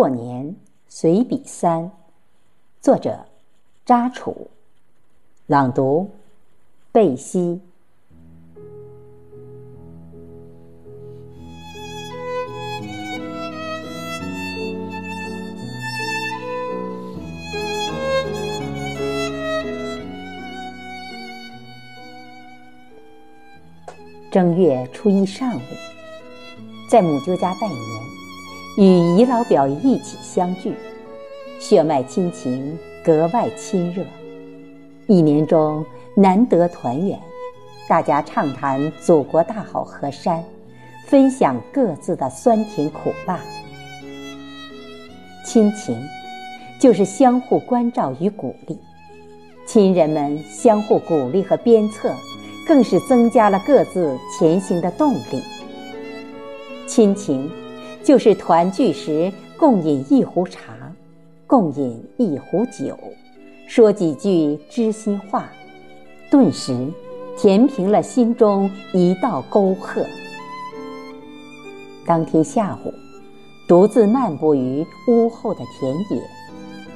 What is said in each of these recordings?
过年随笔三，作者扎楚，朗读贝西。正月初一上午，在母舅家拜年。与姨老表一起相聚，血脉亲情格外亲热。一年中难得团圆，大家畅谈祖国大好河山，分享各自的酸甜苦辣。亲情就是相互关照与鼓励，亲人们相互鼓励和鞭策，更是增加了各自前行的动力。亲情。就是团聚时共饮一壶茶，共饮一壶酒，说几句知心话，顿时填平了心中一道沟壑。当天下午，独自漫步于屋后的田野，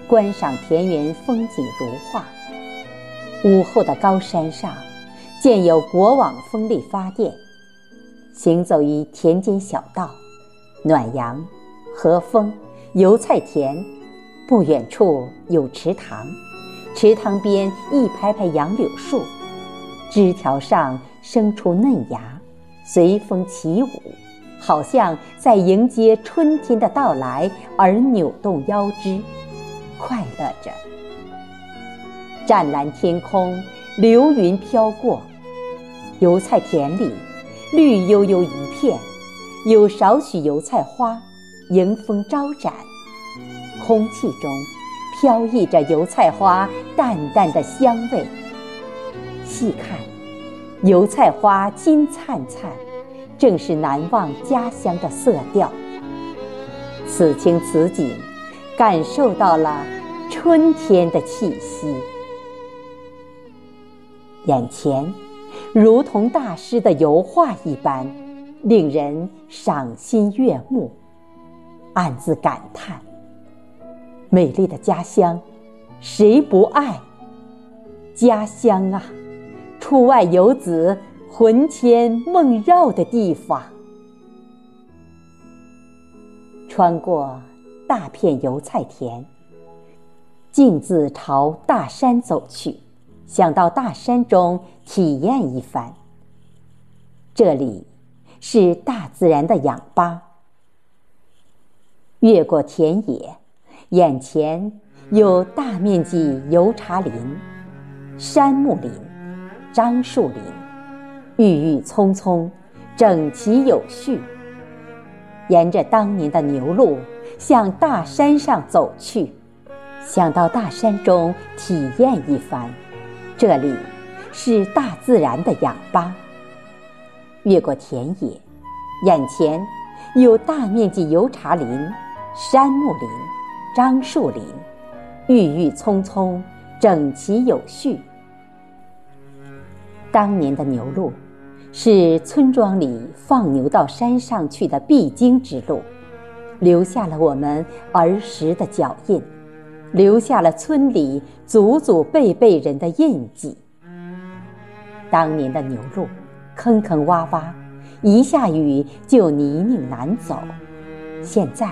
观赏田园风景如画。屋后的高山上，建有国网风力发电。行走于田间小道。暖阳、和风、油菜田，不远处有池塘，池塘边一排排杨柳树，枝条上生出嫩芽，随风起舞，好像在迎接春天的到来而扭动腰肢，快乐着。湛蓝天空，流云飘过，油菜田里绿油油一片。有少许油菜花迎风招展，空气中飘溢着油菜花淡淡的香味。细看，油菜花金灿灿，正是难忘家乡的色调。此情此景，感受到了春天的气息。眼前，如同大师的油画一般。令人赏心悦目，暗自感叹：美丽的家乡，谁不爱？家乡啊，出外游子魂牵梦绕的地方。穿过大片油菜田，径自朝大山走去，想到大山中体验一番。这里。是大自然的氧吧。越过田野，眼前有大面积油茶林、杉木林、樟树林，郁郁葱葱，整齐有序。沿着当年的牛路向大山上走去，想到大山中体验一番。这里是大自然的氧吧。越过田野，眼前有大面积油茶林、杉木林、樟树林，郁郁葱葱，整齐有序。当年的牛路，是村庄里放牛到山上去的必经之路，留下了我们儿时的脚印，留下了村里祖祖辈辈人的印记。当年的牛路。坑坑洼洼，一下雨就泥泞难走。现在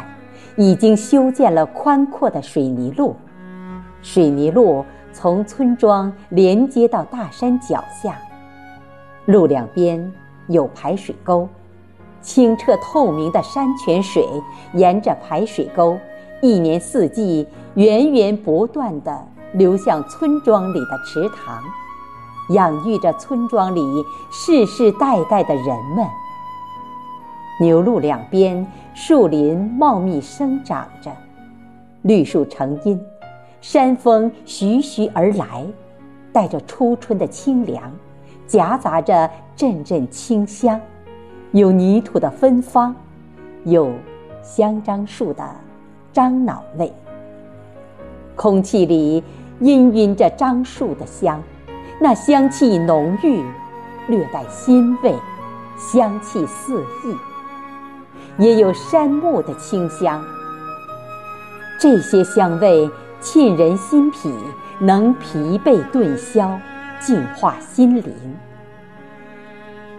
已经修建了宽阔的水泥路，水泥路从村庄连接到大山脚下。路两边有排水沟，清澈透明的山泉水沿着排水沟，一年四季源源不断地流向村庄里的池塘。养育着村庄里世世代代的人们。牛路两边树林茂密生长着，绿树成荫，山风徐徐而来，带着初春的清凉，夹杂着阵阵清香，有泥土的芬芳，有香樟树的樟脑味。空气里氤氲着樟树的香。那香气浓郁，略带腥味，香气四溢。也有杉木的清香，这些香味沁人心脾，能疲惫顿消，净化心灵。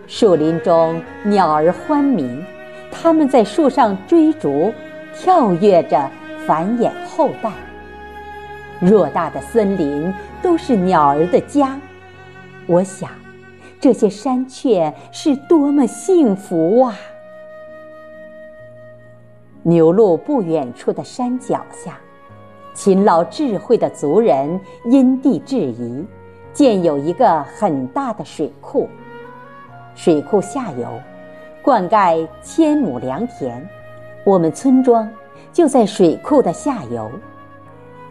树林中鸟儿欢鸣，它们在树上追逐、跳跃着，繁衍后代。偌大的森林都是鸟儿的家，我想，这些山雀是多么幸福啊！牛路不远处的山脚下，勤劳智慧的族人因地制宜，建有一个很大的水库。水库下游，灌溉千亩良田，我们村庄就在水库的下游。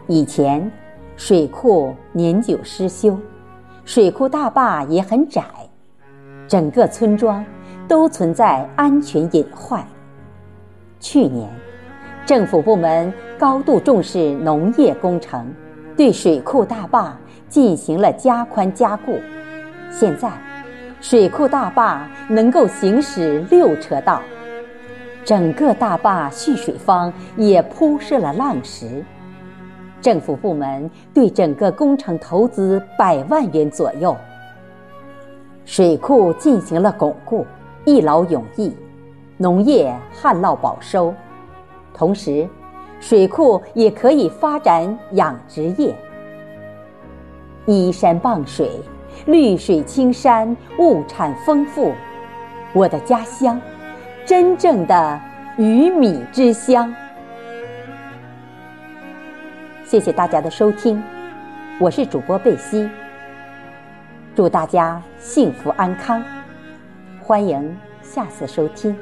以前，水库年久失修，水库大坝也很窄，整个村庄都存在安全隐患。去年，政府部门高度重视农业工程，对水库大坝进行了加宽加固。现在，水库大坝能够行驶六车道，整个大坝蓄水方也铺设了浪石。政府部门对整个工程投资百万元左右，水库进行了巩固，一劳永逸。农业旱涝保收，同时，水库也可以发展养殖业。依山傍水，绿水青山，物产丰富，我的家乡，真正的鱼米之乡。谢谢大家的收听，我是主播贝西。祝大家幸福安康，欢迎下次收听。